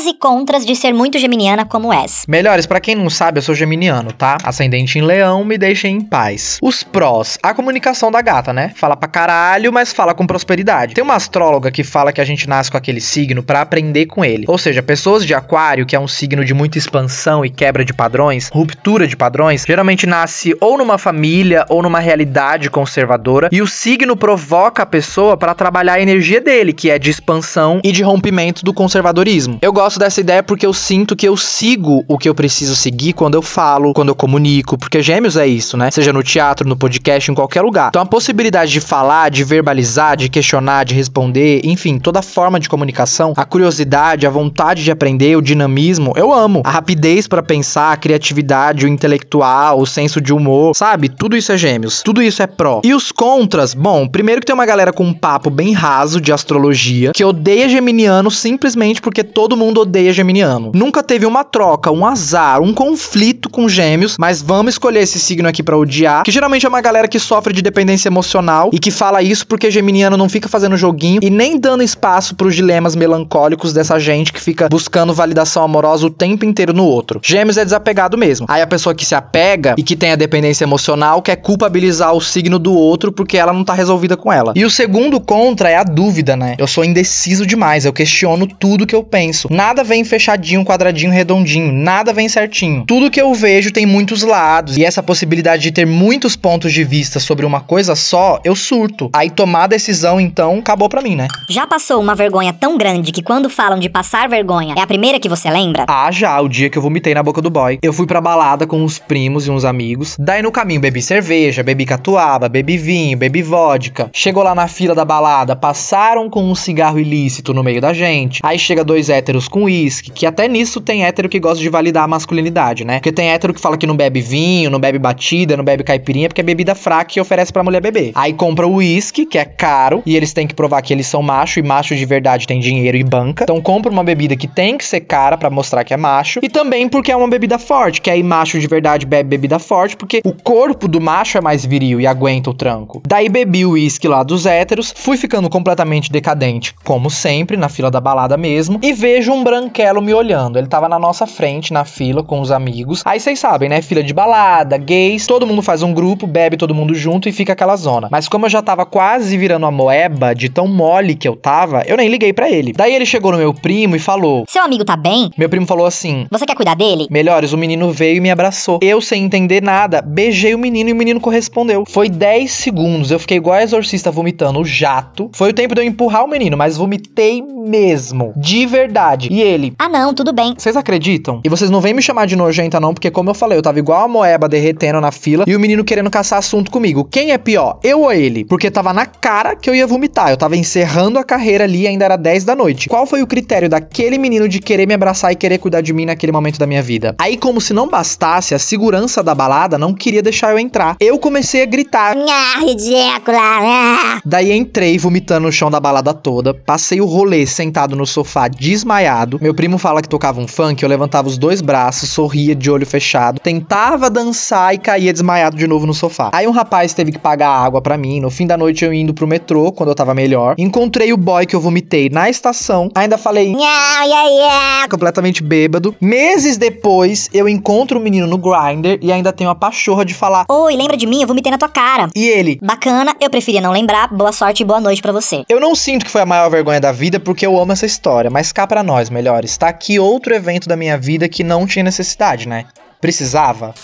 Prós e contras de ser muito geminiana como és. Melhores, para quem não sabe, eu sou geminiano, tá? Ascendente em leão, me deixem em paz. Os prós, a comunicação da gata, né? Fala pra caralho, mas fala com prosperidade. Tem uma astróloga que fala que a gente nasce com aquele signo para aprender com ele. Ou seja, pessoas de aquário, que é um signo de muita expansão e quebra de padrões, ruptura de padrões, geralmente nasce ou numa família ou numa realidade conservadora, e o signo provoca a pessoa para trabalhar a energia dele, que é de expansão e de rompimento do conservadorismo. Eu gosto dessa ideia porque eu sinto que eu sigo o que eu preciso seguir quando eu falo, quando eu comunico, porque gêmeos é isso, né? Seja no teatro, no podcast, em qualquer lugar. Então a possibilidade de falar, de verbalizar, de questionar, de responder, enfim, toda forma de comunicação, a curiosidade, a vontade de aprender, o dinamismo, eu amo. A rapidez para pensar, a criatividade, o intelectual, o senso de humor, sabe? Tudo isso é gêmeos. Tudo isso é pró. E os contras, bom, primeiro que tem uma galera com um papo bem raso de astrologia, que odeia geminiano simplesmente porque todo mundo odeia geminiano. Nunca teve uma troca, um azar, um conflito com gêmeos, mas vamos escolher esse signo aqui para odiar, que geralmente é uma galera que sofre de dependência emocional e que fala isso porque geminiano não fica fazendo joguinho e nem dando espaço pros dilemas melancólicos dessa gente que fica buscando validação amorosa o tempo inteiro no outro. Gêmeos é desapegado mesmo. Aí a pessoa que se apega e que tem a dependência emocional quer culpabilizar o signo do outro porque ela não tá resolvida com ela. E o segundo contra é a dúvida, né? Eu sou indeciso demais, eu questiono tudo que eu penso. Nada vem fechadinho, quadradinho, redondinho, nada vem certinho. Tudo que eu vejo tem muitos lados e essa possibilidade de ter muitos pontos de vista sobre uma coisa só, eu surto. Aí tomar a decisão então acabou pra mim, né? Já passou uma vergonha tão grande que quando falam de passar vergonha, é a primeira que você lembra? Ah, já, o dia que eu vomitei na boca do boy. Eu fui pra balada com uns primos e uns amigos. Daí no caminho bebi cerveja, bebi catuaba, bebi vinho, bebi vodka. Chegou lá na fila da balada, passaram com um cigarro ilícito no meio da gente. Aí chega dois héteros com uísque, que até nisso tem hétero que gosta de validar a masculinidade, né? Porque tem hétero que fala que não bebe vinho, não bebe batida, não bebe caipirinha, porque é bebida fraca e oferece pra mulher beber. Aí compra o uísque, que é caro, e eles têm que provar que eles são macho, e macho de verdade tem dinheiro e banca. Então compra uma bebida que tem que ser cara para mostrar que é macho, e também porque é uma bebida forte, que aí macho de verdade bebe bebida forte, porque o corpo do macho é mais viril e aguenta o tranco. Daí bebi o uísque lá dos héteros, fui ficando completamente decadente, como sempre, na fila da balada mesmo, e vejo um branquelo me olhando. Ele tava na nossa frente, na fila, com os amigos. Aí vocês sabem, né? Fila de balada, gays, todo mundo faz um grupo, bebe todo mundo junto e fica aquela zona. Mas como eu já tava quase virando a moeba de tão mole que eu tava, eu nem liguei para ele. Daí ele chegou no meu primo e falou: Seu amigo tá bem? Meu primo falou assim: Você quer cuidar dele? Melhores, o menino veio e me abraçou. Eu, sem entender nada, beijei o menino e o menino correspondeu. Foi 10 segundos, eu fiquei igual a exorcista vomitando o jato. Foi o tempo de eu empurrar o menino, mas vomitei mesmo. De verdade. E ele. Ah, não, tudo bem. Vocês acreditam? E vocês não vêm me chamar de nojenta, não, porque, como eu falei, eu tava igual a moeba derretendo na fila e o menino querendo caçar assunto comigo. Quem é pior? Eu ou ele? Porque tava na cara que eu ia vomitar. Eu tava encerrando a carreira ali e ainda era 10 da noite. Qual foi o critério daquele menino de querer me abraçar e querer cuidar de mim naquele momento da minha vida? Aí, como se não bastasse, a segurança da balada não queria deixar eu entrar. Eu comecei a gritar. Ah, ridícula. Ah. Daí entrei vomitando no chão da balada toda, passei o rolê sentado no sofá desmaiado. Meu primo fala que tocava um funk, eu levantava os dois braços, sorria de olho fechado, tentava dançar e caía desmaiado de novo no sofá. Aí um rapaz teve que pagar água para mim. No fim da noite eu indo pro metrô, quando eu tava melhor, encontrei o boy que eu vomitei na estação. Ainda falei Nha, nha, nha. completamente bêbado. Meses depois, eu encontro o menino no Grindr e ainda tenho a pachorra de falar. Oi, lembra de mim? Eu vomitei na tua cara. E ele, Bacana, eu preferia não lembrar. Boa sorte e boa noite pra você. Eu não sinto que foi a maior vergonha da vida porque eu amo essa história, mas cá pra nós, melhores. Tá aqui outro evento da minha vida que não tinha necessidade, né? Precisava?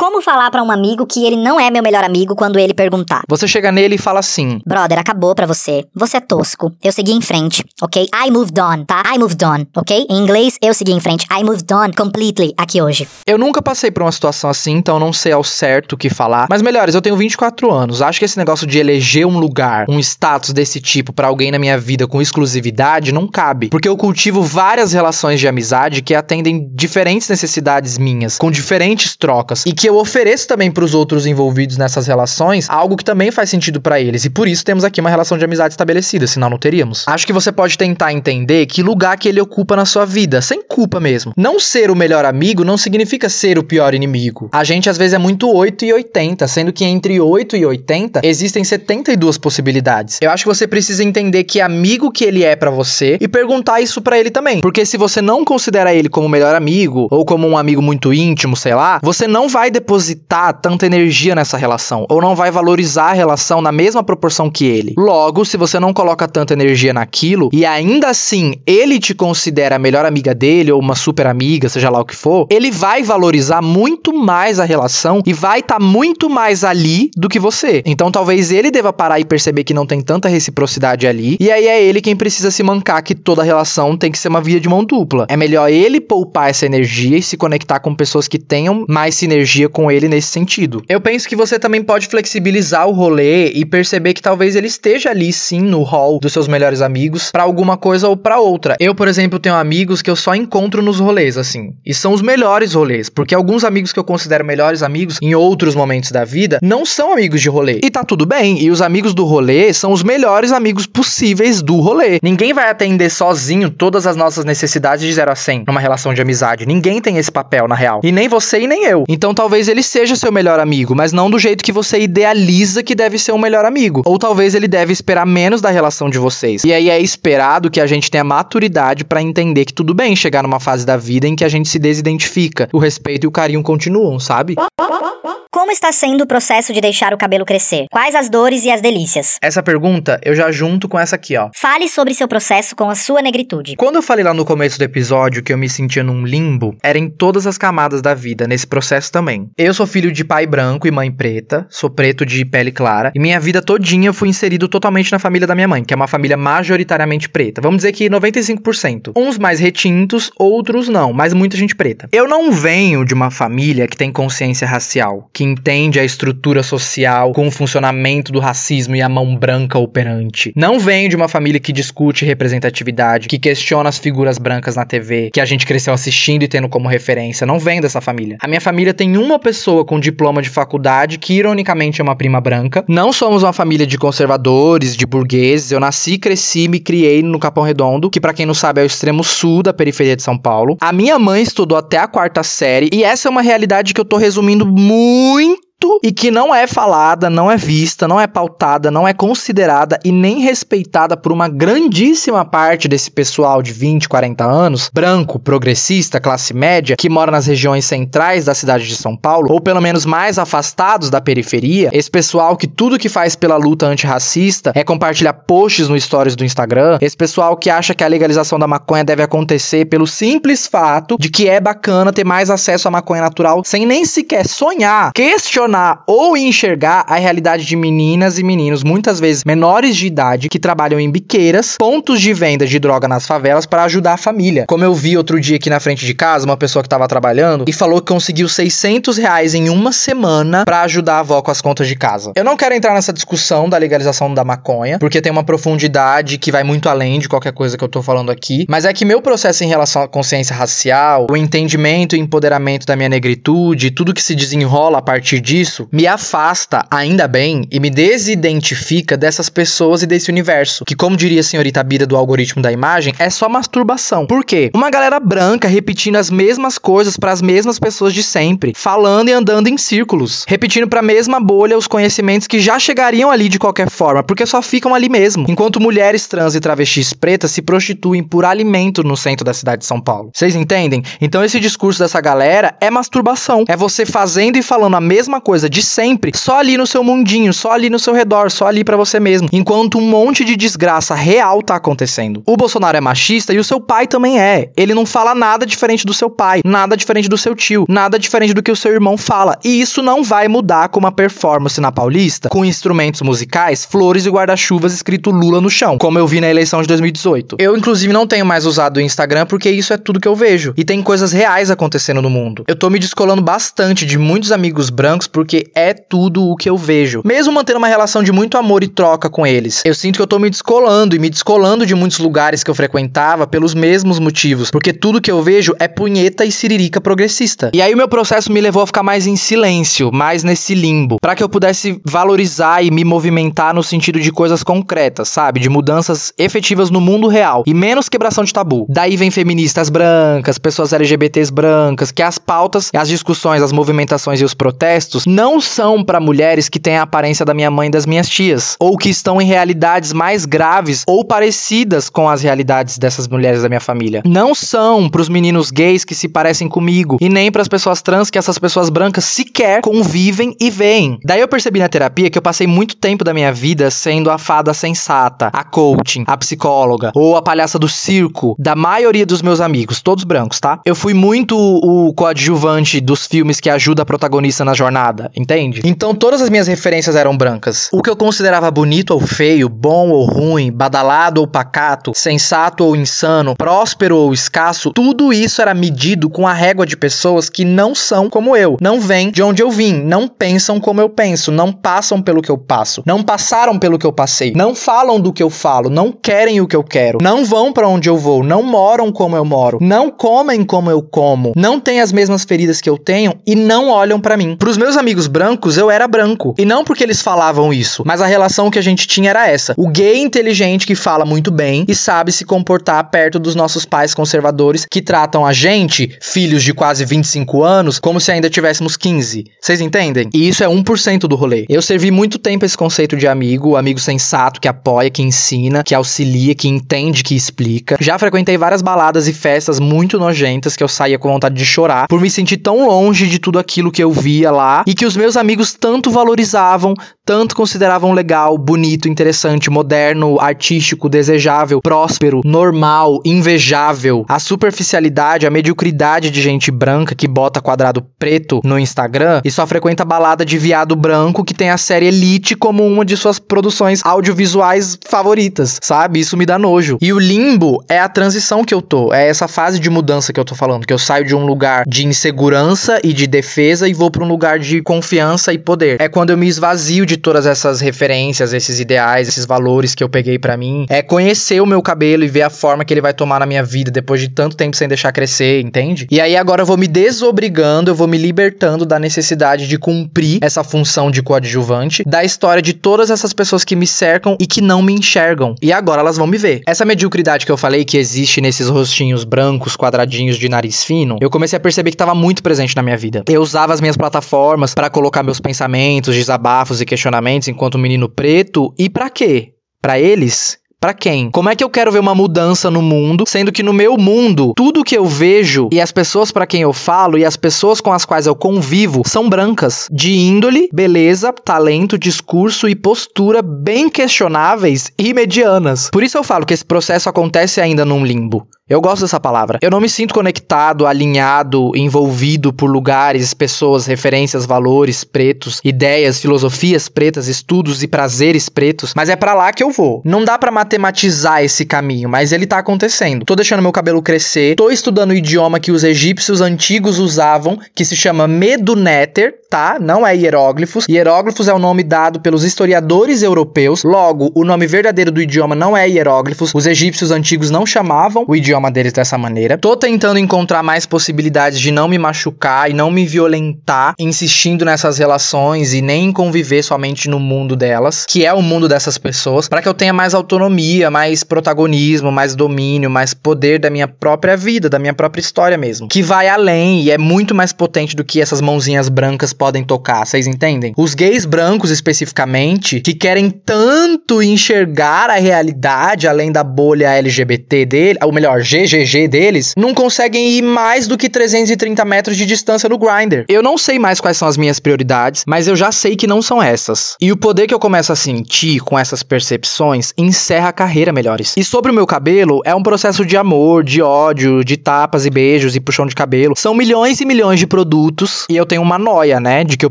Como falar pra um amigo que ele não é meu melhor amigo quando ele perguntar? Você chega nele e fala assim: Brother, acabou pra você. Você é tosco. Eu segui em frente, ok? I moved on, tá? I moved on, ok? Em inglês, eu segui em frente. I moved on completely aqui hoje. Eu nunca passei por uma situação assim, então não sei ao certo o que falar. Mas melhores, eu tenho 24 anos. Acho que esse negócio de eleger um lugar, um status desse tipo pra alguém na minha vida com exclusividade não cabe. Porque eu cultivo várias relações de amizade que atendem diferentes necessidades minhas, com diferentes trocas. E que eu ofereço também pros outros envolvidos nessas relações algo que também faz sentido pra eles. E por isso temos aqui uma relação de amizade estabelecida, senão não teríamos. Acho que você pode tentar entender que lugar que ele ocupa na sua vida, sem culpa mesmo. Não ser o melhor amigo não significa ser o pior inimigo. A gente às vezes é muito 8 e 80, sendo que entre 8 e 80 existem 72 possibilidades. Eu acho que você precisa entender que amigo que ele é pra você e perguntar isso pra ele também. Porque se você não considera ele como melhor amigo ou como um amigo muito íntimo, sei lá, você não vai depositar tanta energia nessa relação ou não vai valorizar a relação na mesma proporção que ele. Logo, se você não coloca tanta energia naquilo e ainda assim ele te considera a melhor amiga dele ou uma super amiga, seja lá o que for, ele vai valorizar muito mais a relação e vai estar muito mais ali do que você. Então talvez ele deva parar e perceber que não tem tanta reciprocidade ali, e aí é ele quem precisa se mancar que toda relação tem que ser uma via de mão dupla. É melhor ele poupar essa energia e se conectar com pessoas que tenham mais sinergia com ele nesse sentido. Eu penso que você também pode flexibilizar o rolê e perceber que talvez ele esteja ali sim no hall dos seus melhores amigos para alguma coisa ou para outra. Eu, por exemplo, tenho amigos que eu só encontro nos rolês assim, e são os melhores rolês, porque alguns amigos que eu considero melhores amigos em outros momentos da vida não são amigos de rolê. E tá tudo bem, e os amigos do rolê são os melhores amigos possíveis do rolê. Ninguém vai atender sozinho todas as nossas necessidades de 0 a 100 numa relação de amizade. Ninguém tem esse papel na real. E nem você e nem eu. Então talvez ele seja seu melhor amigo, mas não do jeito que você idealiza que deve ser um melhor amigo. Ou talvez ele deve esperar menos da relação de vocês. E aí é esperado que a gente tenha maturidade pra entender que tudo bem chegar numa fase da vida em que a gente se desidentifica. O respeito e o carinho continuam, sabe? Como está sendo o processo de deixar o cabelo crescer? Quais as dores e as delícias? Essa pergunta eu já junto com essa aqui, ó. Fale sobre seu processo com a sua negritude. Quando eu falei lá no começo do episódio que eu me sentia num limbo, era em todas as camadas da vida, nesse processo também. Eu sou filho de pai branco e mãe preta, sou preto de pele clara, e minha vida todinha eu fui inserido totalmente na família da minha mãe, que é uma família majoritariamente preta. Vamos dizer que 95%. Uns mais retintos, outros não, mas muita gente preta. Eu não venho de uma família que tem consciência racial, que entende a estrutura social com o funcionamento do racismo e a mão branca operante. Não venho de uma família que discute representatividade, que questiona as figuras brancas na TV, que a gente cresceu assistindo e tendo como referência. Não venho dessa família. A minha família tem uma pessoa com diploma de faculdade que, ironicamente, é uma prima branca. Não somos uma família de conservadores, de burgueses. Eu nasci, cresci, me criei no Capão Redondo, que para quem não sabe é o extremo sul da periferia de São Paulo. A minha mãe estudou até a quarta série e essa é uma realidade que eu tô resumindo muito doing? E que não é falada, não é vista, não é pautada, não é considerada e nem respeitada por uma grandíssima parte desse pessoal de 20, 40 anos, branco, progressista, classe média, que mora nas regiões centrais da cidade de São Paulo, ou pelo menos mais afastados da periferia, esse pessoal que tudo que faz pela luta antirracista é compartilhar posts no stories do Instagram, esse pessoal que acha que a legalização da maconha deve acontecer pelo simples fato de que é bacana ter mais acesso à maconha natural sem nem sequer sonhar, questionar questionar ou enxergar a realidade de meninas e meninos, muitas vezes menores de idade, que trabalham em biqueiras, pontos de venda de droga nas favelas para ajudar a família. Como eu vi outro dia aqui na frente de casa, uma pessoa que estava trabalhando e falou que conseguiu 600 reais em uma semana para ajudar a avó com as contas de casa. Eu não quero entrar nessa discussão da legalização da maconha, porque tem uma profundidade que vai muito além de qualquer coisa que eu tô falando aqui, mas é que meu processo em relação à consciência racial, o entendimento e empoderamento da minha negritude, tudo que se desenrola a partir disso, disso me afasta, ainda bem, e me desidentifica dessas pessoas e desse universo. Que, como diria a senhorita Bira do algoritmo da imagem, é só masturbação. Por quê? Uma galera branca repetindo as mesmas coisas para as mesmas pessoas de sempre, falando e andando em círculos, repetindo para a mesma bolha os conhecimentos que já chegariam ali de qualquer forma, porque só ficam ali mesmo. Enquanto mulheres trans e travestis pretas se prostituem por alimento no centro da cidade de São Paulo. Vocês entendem? Então esse discurso dessa galera é masturbação. É você fazendo e falando a mesma coisa de sempre, só ali no seu mundinho, só ali no seu redor, só ali para você mesmo, enquanto um monte de desgraça real tá acontecendo. O Bolsonaro é machista e o seu pai também é. Ele não fala nada diferente do seu pai, nada diferente do seu tio, nada diferente do que o seu irmão fala. E isso não vai mudar com uma performance na Paulista, com instrumentos musicais, flores e guarda-chuvas escrito Lula no chão, como eu vi na eleição de 2018. Eu, inclusive, não tenho mais usado o Instagram porque isso é tudo que eu vejo. E tem coisas reais acontecendo no mundo. Eu tô me descolando bastante de muitos amigos brancos porque é tudo o que eu vejo. Mesmo mantendo uma relação de muito amor e troca com eles, eu sinto que eu tô me descolando e me descolando de muitos lugares que eu frequentava pelos mesmos motivos, porque tudo que eu vejo é punheta e siririca progressista. E aí o meu processo me levou a ficar mais em silêncio, mais nesse limbo, para que eu pudesse valorizar e me movimentar no sentido de coisas concretas, sabe? De mudanças efetivas no mundo real e menos quebração de tabu. Daí vem feministas brancas, pessoas LGBTs brancas, que as pautas, as discussões, as movimentações e os protestos não são para mulheres que têm a aparência da minha mãe e das minhas tias, ou que estão em realidades mais graves ou parecidas com as realidades dessas mulheres da minha família. Não são para os meninos gays que se parecem comigo e nem para as pessoas trans que essas pessoas brancas sequer convivem e veem. Daí eu percebi na terapia que eu passei muito tempo da minha vida sendo a fada sensata, a coaching, a psicóloga ou a palhaça do circo da maioria dos meus amigos, todos brancos, tá? Eu fui muito o coadjuvante dos filmes que ajuda a protagonista na jornada, entende? Então todas as minhas referências eram brancas. O que eu considerava bonito ou feio, bom ou ruim, badalado ou pacato, sensato ou insano, próspero ou escasso, tudo isso era medido com a régua de pessoas que não são como eu, não vêm de onde eu vim, não pensam como eu penso, não passam pelo que eu passo, não passaram pelo que eu passei, não falam do que eu falo, não querem o que eu quero, não vão para onde eu vou, não moram como eu moro, não comem como eu como, não têm as mesmas feridas que eu tenho e não olham para mim. Para os meus amigos brancos, eu era branco. E não porque eles falavam isso, mas a relação que a gente tinha era essa. O gay inteligente que fala muito bem e sabe se comportar perto dos nossos pais conservadores que tratam a gente, filhos de quase 25 anos, como se ainda tivéssemos 15. Vocês entendem? E isso é 1% do rolê. Eu servi muito tempo esse conceito de amigo, amigo sensato que apoia, que ensina, que auxilia, que entende, que explica. Já frequentei várias baladas e festas muito nojentas que eu saía com vontade de chorar por me sentir tão longe de tudo aquilo que eu via lá e que os meus amigos tanto valorizavam, tanto consideravam legal, bonito, interessante, moderno, artístico, desejável, próspero, normal, invejável. A superficialidade, a mediocridade de gente branca que bota quadrado preto no Instagram e só frequenta balada de viado branco que tem a série Elite como uma de suas produções audiovisuais favoritas, sabe? Isso me dá nojo. E o limbo é a transição que eu tô, é essa fase de mudança que eu tô falando, que eu saio de um lugar de insegurança e de defesa e vou para um lugar de confiança e poder. É quando eu me esvazio de todas essas referências, esses ideais, esses valores que eu peguei para mim. É conhecer o meu cabelo e ver a forma que ele vai tomar na minha vida depois de tanto tempo sem deixar crescer, entende? E aí agora eu vou me desobrigando, eu vou me libertando da necessidade de cumprir essa função de coadjuvante da história de todas essas pessoas que me cercam e que não me enxergam. E agora elas vão me ver. Essa mediocridade que eu falei que existe nesses rostinhos brancos, quadradinhos de nariz fino, eu comecei a perceber que estava muito presente na minha vida. Eu usava as minhas plataformas para colocar meus pensamentos, desabafos e questionamentos enquanto menino preto. E para quê? Para eles, para quem? Como é que eu quero ver uma mudança no mundo, sendo que no meu mundo, tudo que eu vejo e as pessoas para quem eu falo e as pessoas com as quais eu convivo são brancas, de índole, beleza, talento, discurso e postura bem questionáveis e medianas. Por isso eu falo que esse processo acontece ainda num limbo. Eu gosto dessa palavra. Eu não me sinto conectado, alinhado, envolvido por lugares, pessoas, referências, valores pretos, ideias, filosofias pretas, estudos e prazeres pretos, mas é para lá que eu vou. Não dá para matematizar esse caminho, mas ele tá acontecendo. Tô deixando meu cabelo crescer, tô estudando o idioma que os egípcios antigos usavam, que se chama Meduneter, tá? Não é hieróglifos. Hieróglifos é o nome dado pelos historiadores europeus. Logo, o nome verdadeiro do idioma não é hieróglifos. Os egípcios antigos não chamavam o idioma deles dessa maneira. Tô tentando encontrar mais possibilidades de não me machucar e não me violentar, insistindo nessas relações e nem conviver somente no mundo delas, que é o mundo dessas pessoas, para que eu tenha mais autonomia, mais protagonismo, mais domínio, mais poder da minha própria vida, da minha própria história mesmo. Que vai além e é muito mais potente do que essas mãozinhas brancas podem tocar, vocês entendem? Os gays brancos especificamente, que querem tanto enxergar a realidade além da bolha LGBT dele, ou melhor, GGG deles, não conseguem ir mais do que 330 metros de distância no grinder. Eu não sei mais quais são as minhas prioridades, mas eu já sei que não são essas. E o poder que eu começo a sentir com essas percepções encerra a carreira melhores. E sobre o meu cabelo, é um processo de amor, de ódio, de tapas e beijos e puxão de cabelo. São milhões e milhões de produtos e eu tenho uma noia, né? De que eu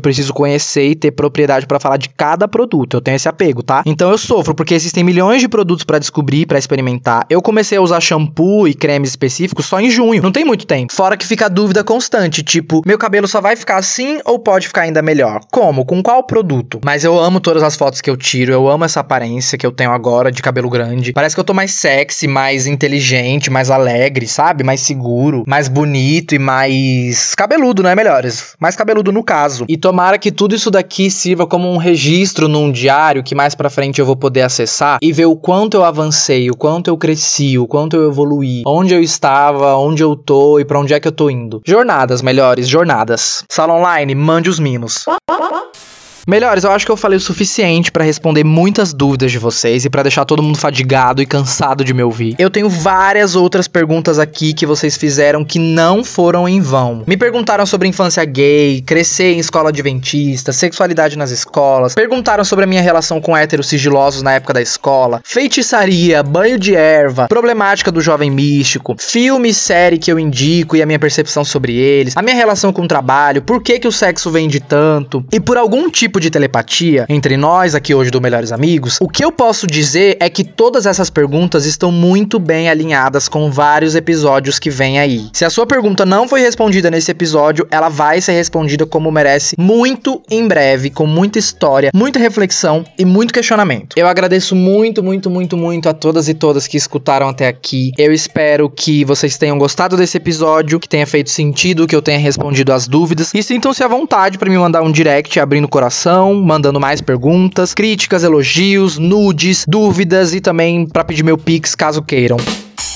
preciso conhecer e ter propriedade para falar de cada produto. Eu tenho esse apego, tá? Então eu sofro porque existem milhões de produtos para descobrir, para experimentar. Eu comecei a usar shampoo e cremes específicos só em junho. Não tem muito tempo. Fora que fica a dúvida constante, tipo, meu cabelo só vai ficar assim ou pode ficar ainda melhor? Como? Com qual produto? Mas eu amo todas as fotos que eu tiro, eu amo essa aparência que eu tenho agora de cabelo grande. Parece que eu tô mais sexy, mais inteligente, mais alegre, sabe? Mais seguro, mais bonito e mais cabeludo, não é melhores? Mais cabeludo no caso. E tomara que tudo isso daqui sirva como um registro num diário que mais para frente eu vou poder acessar e ver o quanto eu avancei, o quanto eu cresci, o quanto eu evoluí, onde eu estava, onde eu tô e para onde é que eu tô indo. Jornadas, melhores, jornadas. Sala online, mande os mimos. Melhores, eu acho que eu falei o suficiente para responder muitas dúvidas de vocês e para deixar todo mundo fadigado e cansado de me ouvir. Eu tenho várias outras perguntas aqui que vocês fizeram que não foram em vão. Me perguntaram sobre infância gay, crescer em escola adventista, sexualidade nas escolas, perguntaram sobre a minha relação com héteros sigilosos na época da escola, feitiçaria, banho de erva, problemática do jovem místico, filme e série que eu indico e a minha percepção sobre eles, a minha relação com o trabalho, por que que o sexo vende tanto e por algum tipo tipo de telepatia entre nós aqui hoje do Melhores Amigos, o que eu posso dizer é que todas essas perguntas estão muito bem alinhadas com vários episódios que vem aí. Se a sua pergunta não foi respondida nesse episódio, ela vai ser respondida como merece muito em breve, com muita história, muita reflexão e muito questionamento. Eu agradeço muito, muito, muito, muito a todas e todas que escutaram até aqui. Eu espero que vocês tenham gostado desse episódio, que tenha feito sentido, que eu tenha respondido as dúvidas e sintam-se à vontade para me mandar um direct abrindo o coração mandando mais perguntas, críticas, elogios, nudes, dúvidas e também para pedir meu pix caso queiram.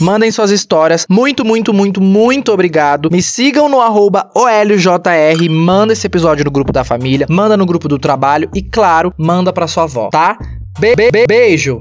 Mandem suas histórias. Muito, muito, muito, muito obrigado. Me sigam no arroba OLJR. Manda esse episódio no grupo da família. Manda no grupo do trabalho. E claro, manda pra sua avó, tá? Be -be -be Beijo!